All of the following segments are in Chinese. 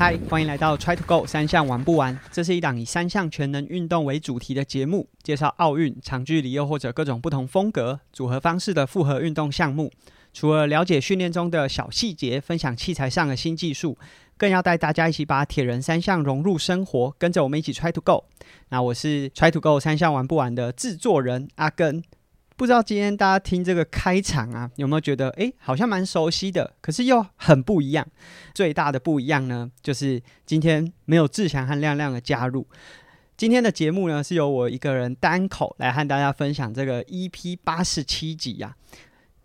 嗨，欢迎来到 Try to Go 三项玩不完。这是一档以三项全能运动为主题的节目，介绍奥运、长距离又或者各种不同风格、组合方式的复合运动项目。除了了解训练中的小细节，分享器材上的新技术，更要带大家一起把铁人三项融入生活，跟着我们一起 Try to Go。那我是 Try to Go 三项玩不完的制作人阿根。不知道今天大家听这个开场啊，有没有觉得诶，好像蛮熟悉的，可是又很不一样。最大的不一样呢，就是今天没有志祥和亮亮的加入。今天的节目呢，是由我一个人单口来和大家分享这个 EP 八十七集呀。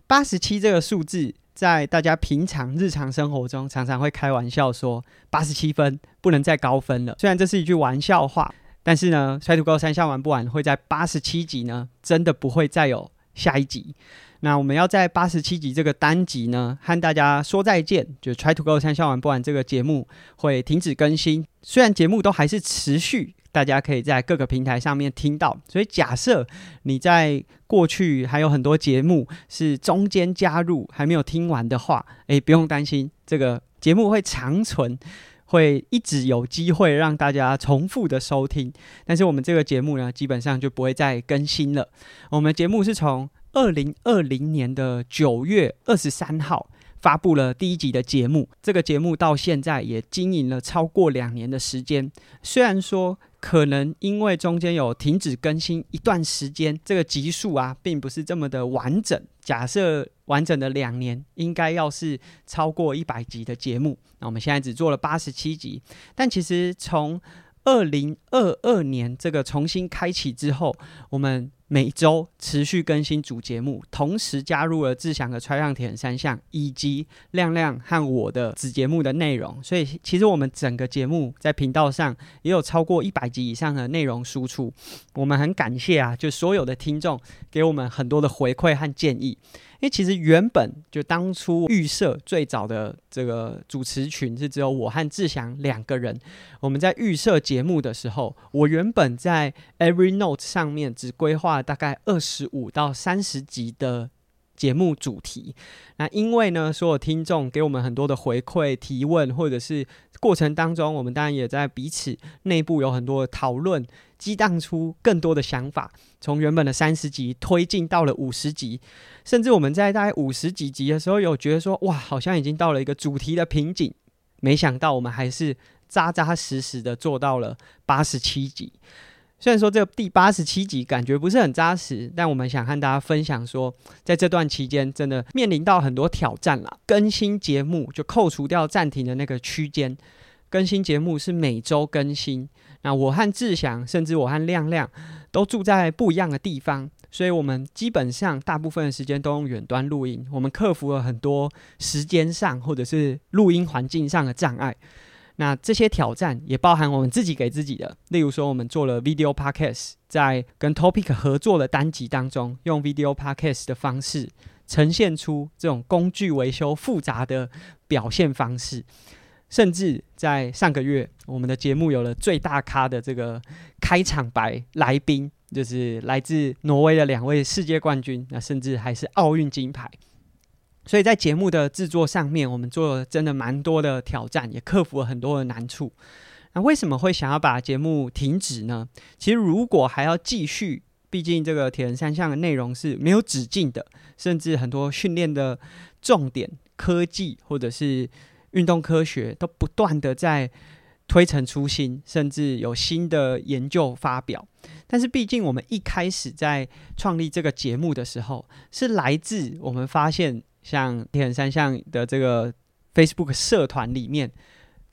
八十七这个数字，在大家平常日常生活中，常常会开玩笑说八十七分不能再高分了。虽然这是一句玩笑话。但是呢，《Try to Go》三下玩不完，会在八十七集呢，真的不会再有下一集。那我们要在八十七集这个单集呢，和大家说再见。就《Try to Go》三项玩不完这个节目会停止更新，虽然节目都还是持续，大家可以在各个平台上面听到。所以假设你在过去还有很多节目是中间加入还没有听完的话，诶，不用担心，这个节目会长存。会一直有机会让大家重复的收听，但是我们这个节目呢，基本上就不会再更新了。我们节目是从二零二零年的九月二十三号发布了第一集的节目，这个节目到现在也经营了超过两年的时间。虽然说可能因为中间有停止更新一段时间，这个集数啊，并不是这么的完整。假设完整的两年应该要是超过一百集的节目，那我们现在只做了八十七集。但其实从二零二二年这个重新开启之后，我们每周持续更新主节目，同时加入了志祥的《穿上铁人三项》以及亮亮和我的子节目的内容。所以其实我们整个节目在频道上也有超过一百集以上的内容输出。我们很感谢啊，就所有的听众给我们很多的回馈和建议。因为其实原本就当初预设最早的这个主持群是只有我和志祥两个人。我们在预设节目的时候，我原本在 Every Note 上面只规划大概二十五到三十集的节目主题。那因为呢，所有听众给我们很多的回馈、提问，或者是过程当中，我们当然也在彼此内部有很多的讨论。激荡出更多的想法，从原本的三十集推进到了五十集，甚至我们在大概五十几集的时候，有觉得说，哇，好像已经到了一个主题的瓶颈。没想到我们还是扎扎实实的做到了八十七集。虽然说这第八十七集感觉不是很扎实，但我们想和大家分享说，在这段期间真的面临到很多挑战啦。更新节目就扣除掉暂停的那个区间，更新节目是每周更新。那我和志祥，甚至我和亮亮，都住在不一样的地方，所以我们基本上大部分的时间都用远端录音。我们克服了很多时间上或者是录音环境上的障碍。那这些挑战也包含我们自己给自己的，例如说我们做了 video podcast，在跟 topic 合作的单集当中，用 video podcast 的方式呈现出这种工具维修复杂的表现方式。甚至在上个月，我们的节目有了最大咖的这个开场白来宾，就是来自挪威的两位世界冠军，那甚至还是奥运金牌。所以在节目的制作上面，我们做了真的蛮多的挑战，也克服了很多的难处。那为什么会想要把节目停止呢？其实如果还要继续，毕竟这个铁人三项的内容是没有止境的，甚至很多训练的重点、科技或者是。运动科学都不断的在推陈出新，甚至有新的研究发表。但是，毕竟我们一开始在创立这个节目的时候，是来自我们发现，像铁人三项的这个 Facebook 社团里面，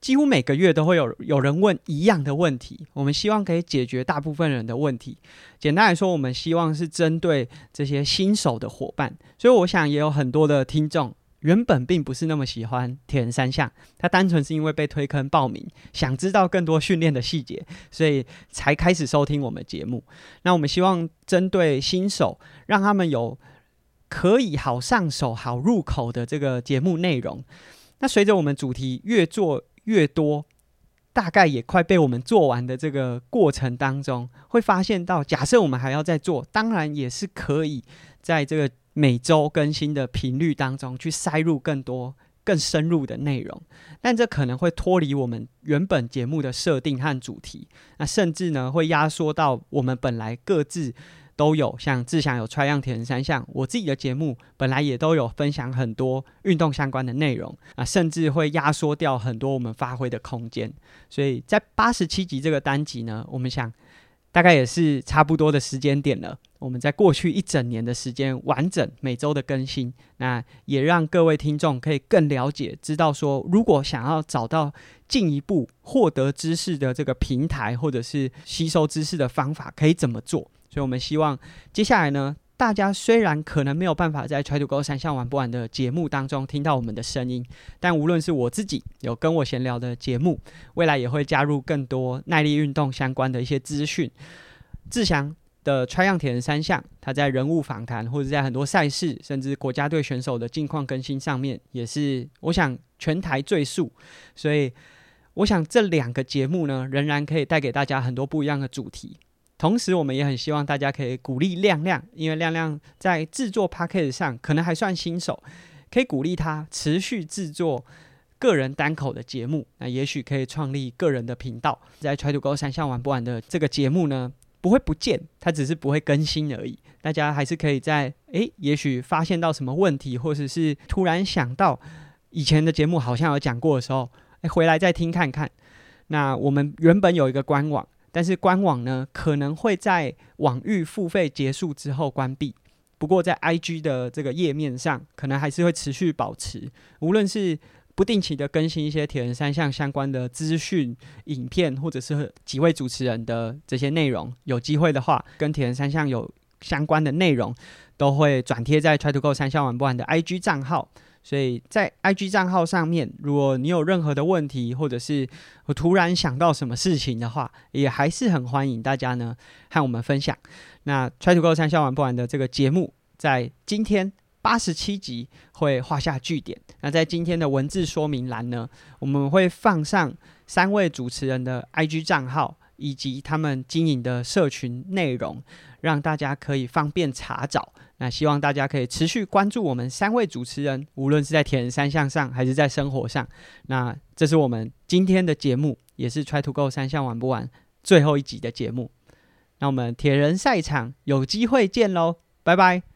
几乎每个月都会有有人问一样的问题。我们希望可以解决大部分人的问题。简单来说，我们希望是针对这些新手的伙伴。所以，我想也有很多的听众。原本并不是那么喜欢铁人三项，他单纯是因为被推坑报名，想知道更多训练的细节，所以才开始收听我们节目。那我们希望针对新手，让他们有可以好上手、好入口的这个节目内容。那随着我们主题越做越多，大概也快被我们做完的这个过程当中，会发现到，假设我们还要再做，当然也是可以在这个。每周更新的频率当中，去塞入更多更深入的内容，但这可能会脱离我们原本节目的设定和主题，那甚至呢会压缩到我们本来各自都有，像志祥有穿样铁人三项，我自己的节目本来也都有分享很多运动相关的内容啊，甚至会压缩掉很多我们发挥的空间。所以在八十七集这个单集呢，我们想大概也是差不多的时间点了。我们在过去一整年的时间，完整每周的更新，那也让各位听众可以更了解，知道说，如果想要找到进一步获得知识的这个平台，或者是吸收知识的方法，可以怎么做。所以，我们希望接下来呢，大家虽然可能没有办法在《Try to Go 三项玩不完》的节目当中听到我们的声音，但无论是我自己有跟我闲聊的节目，未来也会加入更多耐力运动相关的一些资讯。志祥。的 Try 样铁人三项，他在人物访谈或者在很多赛事，甚至国家队选手的近况更新上面，也是我想全台最速。所以，我想这两个节目呢，仍然可以带给大家很多不一样的主题。同时，我们也很希望大家可以鼓励亮亮，因为亮亮在制作 p a c k a g e 上可能还算新手，可以鼓励他持续制作个人单口的节目。那也许可以创立个人的频道，在 Try to Go 三项玩不完的这个节目呢。不会不见，它只是不会更新而已。大家还是可以在诶，也许发现到什么问题，或者是突然想到以前的节目好像有讲过的时候，诶，回来再听看看。那我们原本有一个官网，但是官网呢可能会在网域付费结束之后关闭。不过在 IG 的这个页面上，可能还是会持续保持，无论是。不定期的更新一些铁人三项相关的资讯、影片，或者是几位主持人的这些内容。有机会的话，跟铁人三项有相关的内容，都会转贴在 Try to Go 三项玩不完的 IG 账号。所以在 IG 账号上面，如果你有任何的问题，或者是我突然想到什么事情的话，也还是很欢迎大家呢和我们分享。那 Try to Go 三项玩不完的这个节目，在今天。八十七集会画下句点。那在今天的文字说明栏呢，我们会放上三位主持人的 IG 账号以及他们经营的社群内容，让大家可以方便查找。那希望大家可以持续关注我们三位主持人，无论是在铁人三项上还是在生活上。那这是我们今天的节目，也是 Try to Go 三项玩不完最后一集的节目。那我们铁人赛场有机会见喽，拜拜。